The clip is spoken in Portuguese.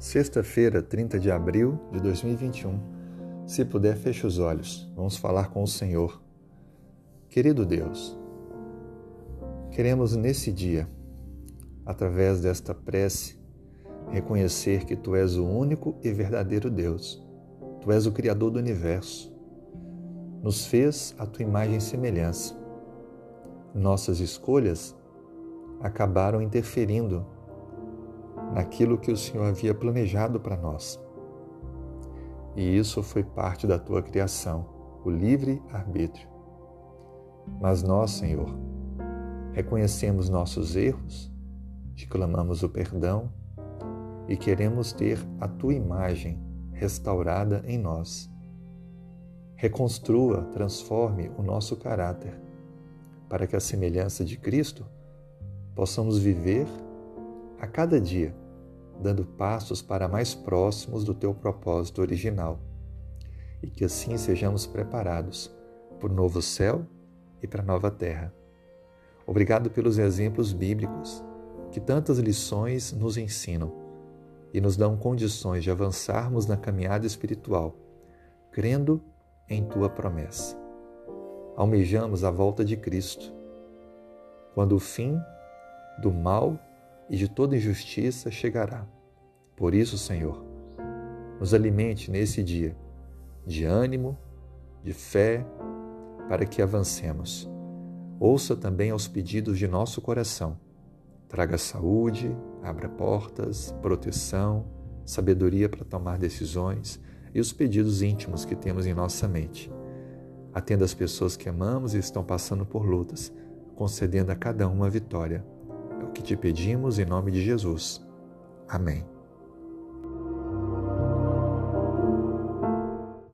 Sexta-feira, 30 de abril de 2021. Se puder, feche os olhos. Vamos falar com o Senhor. Querido Deus, queremos nesse dia, através desta prece, reconhecer que Tu és o único e verdadeiro Deus. Tu és o Criador do universo. Nos fez a Tua imagem e semelhança. Nossas escolhas acabaram interferindo naquilo que o Senhor havia planejado para nós. E isso foi parte da tua criação, o livre arbítrio. Mas nós, Senhor, reconhecemos nossos erros, te clamamos o perdão e queremos ter a tua imagem restaurada em nós. Reconstrua, transforme o nosso caráter, para que a semelhança de Cristo possamos viver a cada dia, dando passos para mais próximos do teu propósito original, e que assim sejamos preparados para o novo céu e para a nova terra. Obrigado pelos exemplos bíblicos que tantas lições nos ensinam e nos dão condições de avançarmos na caminhada espiritual, crendo em tua promessa. Almejamos a volta de Cristo, quando o fim do mal e de toda injustiça chegará. Por isso, Senhor, nos alimente nesse dia de ânimo, de fé, para que avancemos. Ouça também aos pedidos de nosso coração. Traga saúde, abra portas, proteção, sabedoria para tomar decisões e os pedidos íntimos que temos em nossa mente. Atenda as pessoas que amamos e estão passando por lutas, concedendo a cada uma vitória. É o que te pedimos em nome de Jesus. Amém.